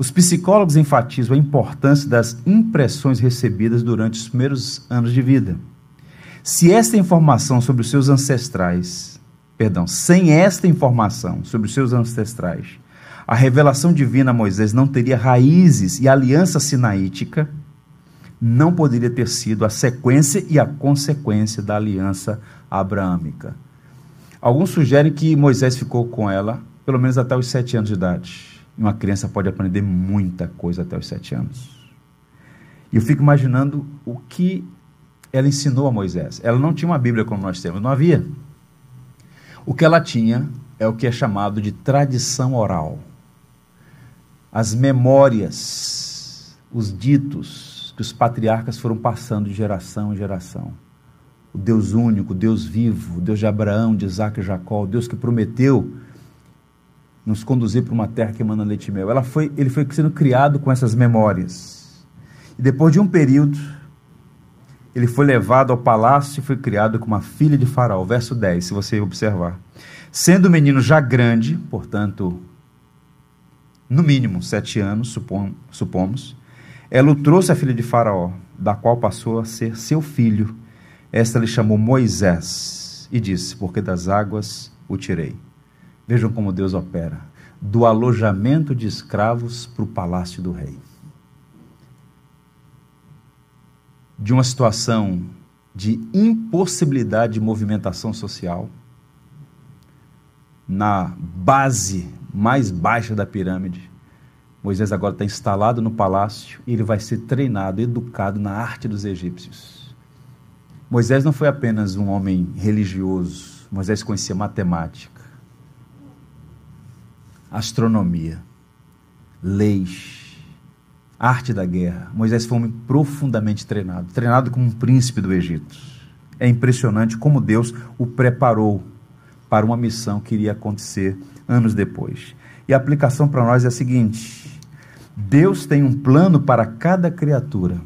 Os psicólogos enfatizam a importância das impressões recebidas durante os primeiros anos de vida. Se esta informação sobre os seus ancestrais perdão, sem esta informação sobre os seus ancestrais, a revelação divina a Moisés não teria raízes e a aliança sinaítica não poderia ter sido a sequência e a consequência da aliança abraâmica. Alguns sugerem que Moisés ficou com ela pelo menos até os sete anos de idade. Uma criança pode aprender muita coisa até os sete anos. E eu fico imaginando o que ela ensinou a Moisés. Ela não tinha uma Bíblia como nós temos, não havia. O que ela tinha é o que é chamado de tradição oral. As memórias, os ditos que os patriarcas foram passando de geração em geração. O Deus único, o Deus vivo, o Deus de Abraão, de Isaac e Jacó, o Deus que prometeu nos conduzir para uma terra que emana leite e mel. Ela foi, ele foi sendo criado com essas memórias. E depois de um período, ele foi levado ao palácio e foi criado como a filha de Faraó. Verso 10, se você observar. Sendo o menino já grande, portanto, no mínimo sete anos, supom, supomos, ela o trouxe a filha de Faraó, da qual passou a ser seu filho. Esta lhe chamou Moisés e disse: Porque das águas o tirei. Vejam como Deus opera: do alojamento de escravos para o palácio do rei. de uma situação de impossibilidade de movimentação social, na base mais baixa da pirâmide. Moisés agora está instalado no palácio e ele vai ser treinado, educado na arte dos egípcios. Moisés não foi apenas um homem religioso, Moisés conhecia matemática, astronomia, leis, arte da guerra. Moisés foi um homem profundamente treinado, treinado como um príncipe do Egito. É impressionante como Deus o preparou para uma missão que iria acontecer anos depois. E a aplicação para nós é a seguinte: Deus tem um plano para cada criatura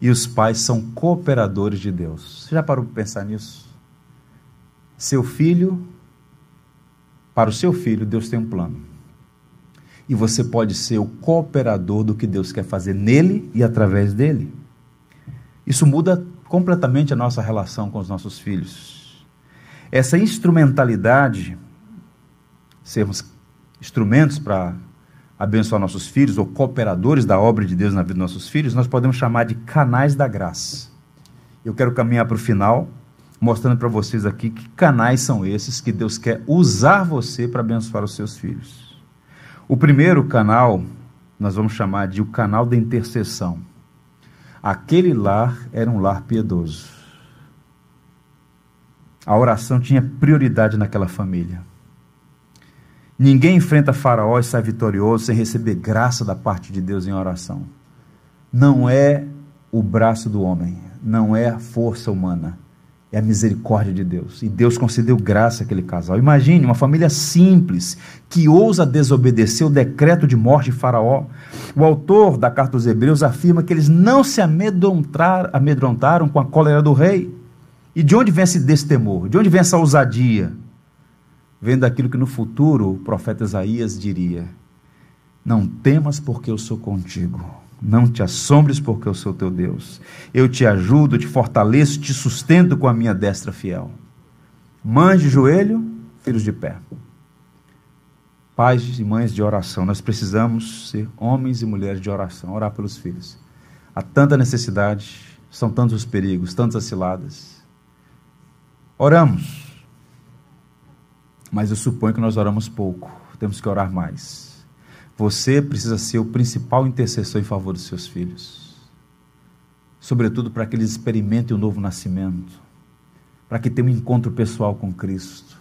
e os pais são cooperadores de Deus. Você já parou para pensar nisso? Seu filho, para o seu filho, Deus tem um plano e você pode ser o cooperador do que Deus quer fazer nele e através dele. Isso muda completamente a nossa relação com os nossos filhos. Essa instrumentalidade, sermos instrumentos para abençoar nossos filhos ou cooperadores da obra de Deus na vida dos nossos filhos, nós podemos chamar de canais da graça. Eu quero caminhar para o final, mostrando para vocês aqui que canais são esses que Deus quer usar você para abençoar os seus filhos. O primeiro canal, nós vamos chamar de o canal da intercessão. Aquele lar era um lar piedoso. A oração tinha prioridade naquela família. Ninguém enfrenta Faraó e sai vitorioso sem receber graça da parte de Deus em oração. Não é o braço do homem, não é a força humana é a misericórdia de Deus. E Deus concedeu graça àquele casal. Imagine uma família simples que ousa desobedecer o decreto de morte de Faraó. O autor da carta dos Hebreus afirma que eles não se amedrontaram com a cólera do rei. E de onde vem esse destemor? De onde vem essa ousadia? vendo aquilo que no futuro o profeta Isaías diria: Não temas, porque eu sou contigo. Não te assombres, porque eu sou teu Deus. Eu te ajudo, te fortaleço, te sustento com a minha destra fiel. Mães de joelho, filhos de pé. Pais e mães de oração, nós precisamos ser homens e mulheres de oração, orar pelos filhos. Há tanta necessidade, são tantos os perigos, tantas ciladas. Oramos, mas eu suponho que nós oramos pouco, temos que orar mais. Você precisa ser o principal intercessor em favor dos seus filhos, sobretudo para que eles experimentem o novo nascimento, para que tenham um encontro pessoal com Cristo,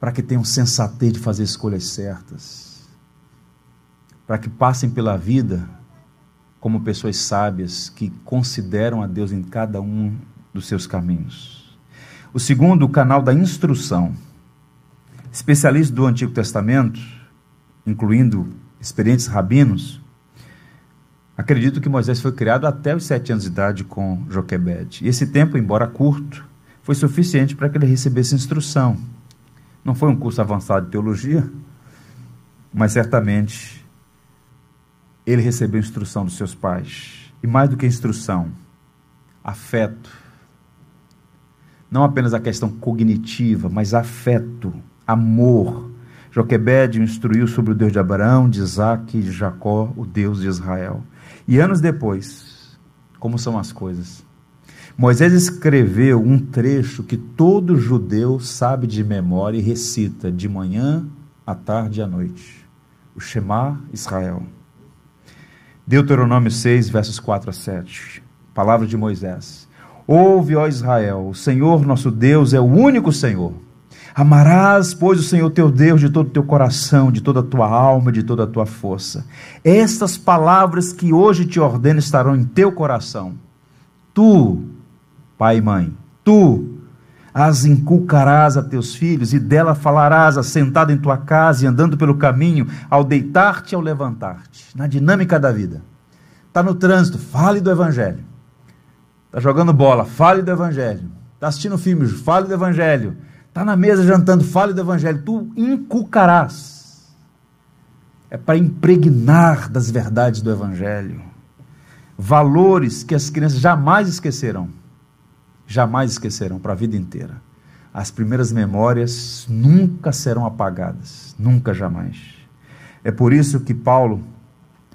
para que tenham sensatez de fazer escolhas certas, para que passem pela vida como pessoas sábias que consideram a Deus em cada um dos seus caminhos. O segundo, o canal da instrução. Especialistas do Antigo Testamento, incluindo experientes rabinos, acreditam que Moisés foi criado até os sete anos de idade com Joquebede. E esse tempo, embora curto, foi suficiente para que ele recebesse instrução. Não foi um curso avançado de teologia, mas certamente ele recebeu instrução dos seus pais. E mais do que instrução, afeto. Não apenas a questão cognitiva, mas afeto amor. Joquebed instruiu sobre o Deus de Abraão, de Isaac e de Jacó, o Deus de Israel. E anos depois, como são as coisas? Moisés escreveu um trecho que todo judeu sabe de memória e recita de manhã à tarde e à noite. O Shema Israel. Deuteronômio 6, versos 4 a 7. Palavra de Moisés. Ouve, ó Israel, o Senhor nosso Deus é o único Senhor. Amarás, pois, o Senhor teu Deus de todo o teu coração, de toda a tua alma, de toda a tua força. Estas palavras que hoje te ordeno estarão em teu coração. Tu, pai e mãe, tu as inculcarás a teus filhos, e dela falarás assentado em tua casa e andando pelo caminho, ao deitar-te e ao levantar-te. Na dinâmica da vida. Está no trânsito, fale do Evangelho. Está jogando bola, fale do Evangelho. Está assistindo filmes, fale do Evangelho Está na mesa jantando, fale do Evangelho, tu inculcarás. É para impregnar das verdades do Evangelho. Valores que as crianças jamais esquecerão. Jamais esquecerão para a vida inteira. As primeiras memórias nunca serão apagadas. Nunca, jamais. É por isso que Paulo,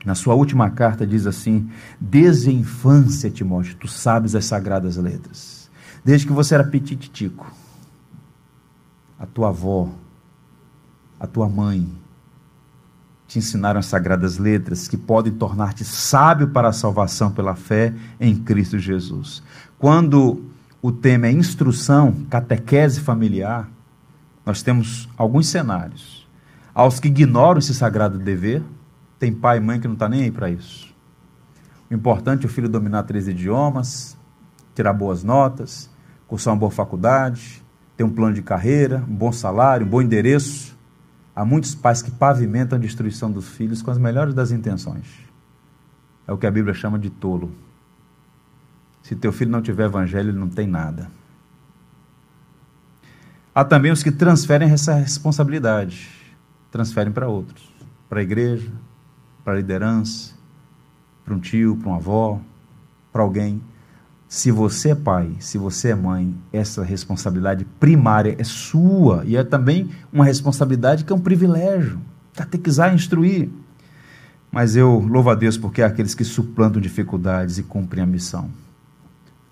na sua última carta, diz assim: Desde a infância, Timóteo, tu sabes as sagradas letras. Desde que você era petititico a tua avó, a tua mãe, te ensinaram as sagradas letras que podem tornar-te sábio para a salvação pela fé em Cristo Jesus. Quando o tema é instrução, catequese familiar, nós temos alguns cenários. Aos que ignoram esse sagrado dever, tem pai e mãe que não está nem aí para isso. O importante é o filho dominar três idiomas, tirar boas notas, cursar uma boa faculdade, ter um plano de carreira, um bom salário, um bom endereço. Há muitos pais que pavimentam a destruição dos filhos com as melhores das intenções. É o que a Bíblia chama de tolo. Se teu filho não tiver evangelho, ele não tem nada. Há também os que transferem essa responsabilidade, transferem para outros, para a igreja, para a liderança, para um tio, para uma avó, para alguém. Se você é pai, se você é mãe, essa responsabilidade primária é sua e é também uma responsabilidade que é um privilégio. Catequizar, instruir. Mas eu louvo a Deus porque há aqueles que suplantam dificuldades e cumprem a missão.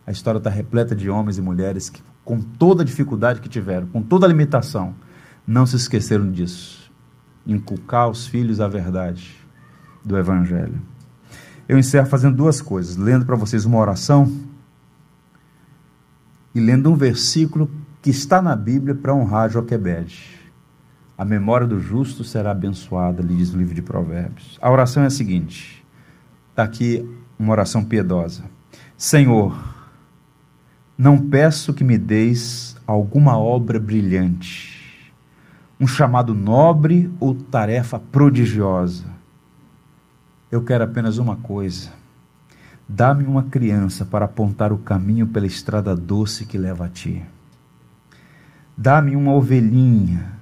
A história está repleta de homens e mulheres que, com toda a dificuldade que tiveram, com toda a limitação, não se esqueceram disso. Inculcar aos filhos a verdade do Evangelho. Eu encerro fazendo duas coisas: lendo para vocês uma oração e lendo um versículo que está na Bíblia para honrar Joquebede. A memória do justo será abençoada, lhe diz o livro de Provérbios. A oração é a seguinte: está aqui uma oração piedosa. Senhor, não peço que me deis alguma obra brilhante, um chamado nobre ou tarefa prodigiosa. Eu quero apenas uma coisa Dá-me uma criança para apontar o caminho pela estrada doce que leva a ti. Dá-me uma ovelhinha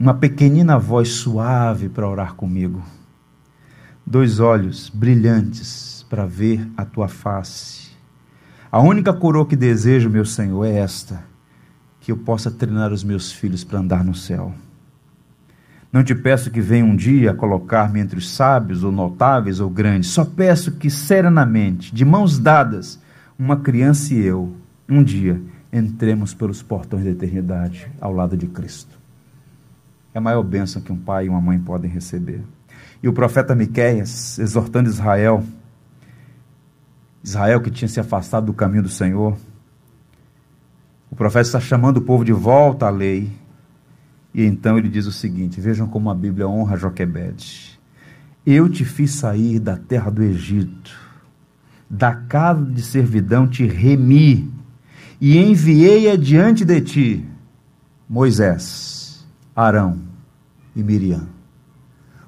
uma pequenina voz suave para orar comigo, dois olhos brilhantes para ver a tua face. A única coroa que desejo, meu Senhor, é esta: que eu possa treinar os meus filhos para andar no céu. Não te peço que venha um dia colocar-me entre os sábios, ou notáveis, ou grandes. Só peço que, serenamente, de mãos dadas, uma criança e eu, um dia, entremos pelos portões da eternidade ao lado de Cristo. É a maior bênção que um pai e uma mãe podem receber. E o profeta Miqueias, exortando Israel, Israel que tinha se afastado do caminho do Senhor, o profeta está chamando o povo de volta à lei e então ele diz o seguinte: vejam como a Bíblia honra Joquebede. Eu te fiz sair da terra do Egito, da casa de servidão te remi, e enviei adiante de ti Moisés, Arão e Miriam.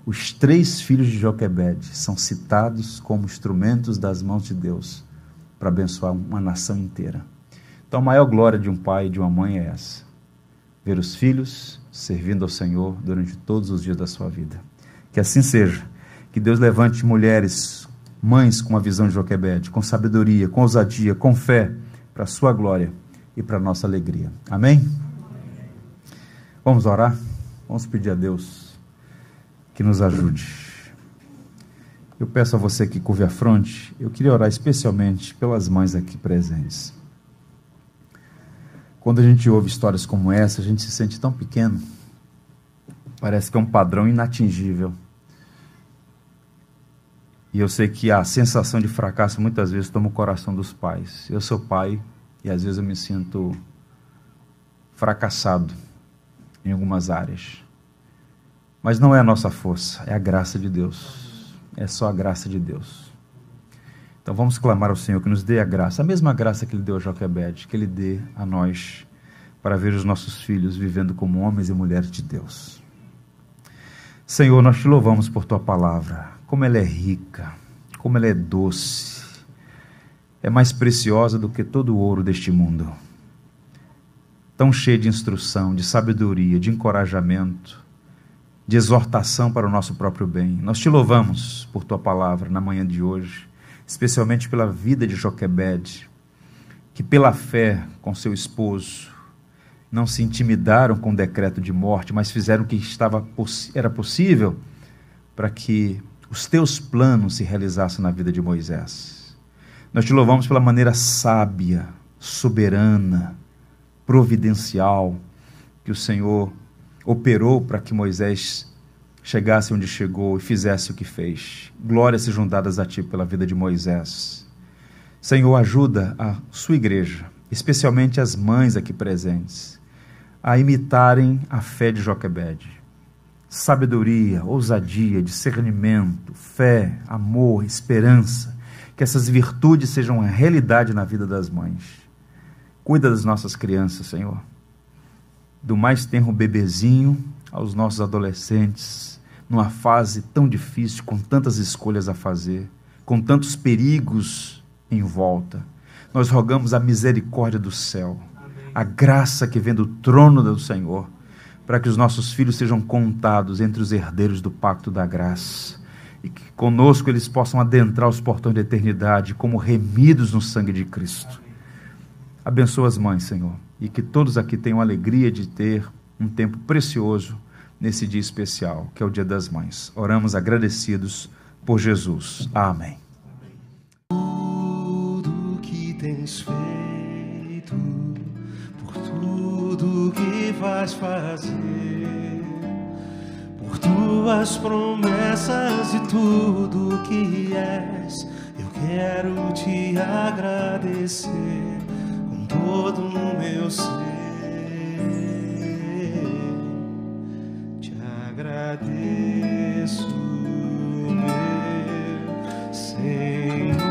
Os três filhos de Joquebede são citados como instrumentos das mãos de Deus para abençoar uma nação inteira. Então, a maior glória de um pai e de uma mãe é essa: ver os filhos servindo ao Senhor durante todos os dias da sua vida. Que assim seja. Que Deus levante mulheres, mães com a visão de Joquebede, com sabedoria, com ousadia, com fé, para a sua glória e para a nossa alegria. Amém? Vamos orar? Vamos pedir a Deus que nos ajude. Eu peço a você que curve a fronte, eu queria orar especialmente pelas mães aqui presentes. Quando a gente ouve histórias como essa, a gente se sente tão pequeno. Parece que é um padrão inatingível. E eu sei que a sensação de fracasso muitas vezes toma o coração dos pais. Eu sou pai e às vezes eu me sinto fracassado em algumas áreas. Mas não é a nossa força, é a graça de Deus. É só a graça de Deus. Então vamos clamar ao Senhor que nos dê a graça, a mesma graça que Ele deu a Joquebede, que Ele dê a nós, para ver os nossos filhos vivendo como homens e mulheres de Deus. Senhor, nós te louvamos por Tua palavra, como ela é rica, como ela é doce, é mais preciosa do que todo o ouro deste mundo. Tão cheia de instrução, de sabedoria, de encorajamento, de exortação para o nosso próprio bem. Nós te louvamos por Tua palavra na manhã de hoje especialmente pela vida de Joquebed, que pela fé com seu esposo não se intimidaram com o decreto de morte, mas fizeram o que estava, era possível para que os teus planos se realizassem na vida de Moisés. Nós te louvamos pela maneira sábia, soberana, providencial que o Senhor operou para que Moisés chegasse onde chegou e fizesse o que fez. Glórias sejam dadas a ti pela vida de Moisés. Senhor, ajuda a sua igreja, especialmente as mães aqui presentes, a imitarem a fé de Joquebede. Sabedoria, ousadia, discernimento, fé, amor, esperança, que essas virtudes sejam uma realidade na vida das mães. Cuida das nossas crianças, Senhor. Do mais tenro bebezinho aos nossos adolescentes, numa fase tão difícil, com tantas escolhas a fazer, com tantos perigos em volta. Nós rogamos a misericórdia do céu, a graça que vem do trono do Senhor, para que os nossos filhos sejam contados entre os herdeiros do pacto da graça e que conosco eles possam adentrar os portões da eternidade como remidos no sangue de Cristo. Abençoa as mães, Senhor, e que todos aqui tenham a alegria de ter um tempo precioso nesse dia especial, que é o Dia das Mães. Oramos agradecidos por Jesus. Amém. Tudo que tens feito, por tudo que vais fazer, por tuas promessas e tudo que és, eu quero te agradecer com todo o meu ser. Agradeço, meu Senhor.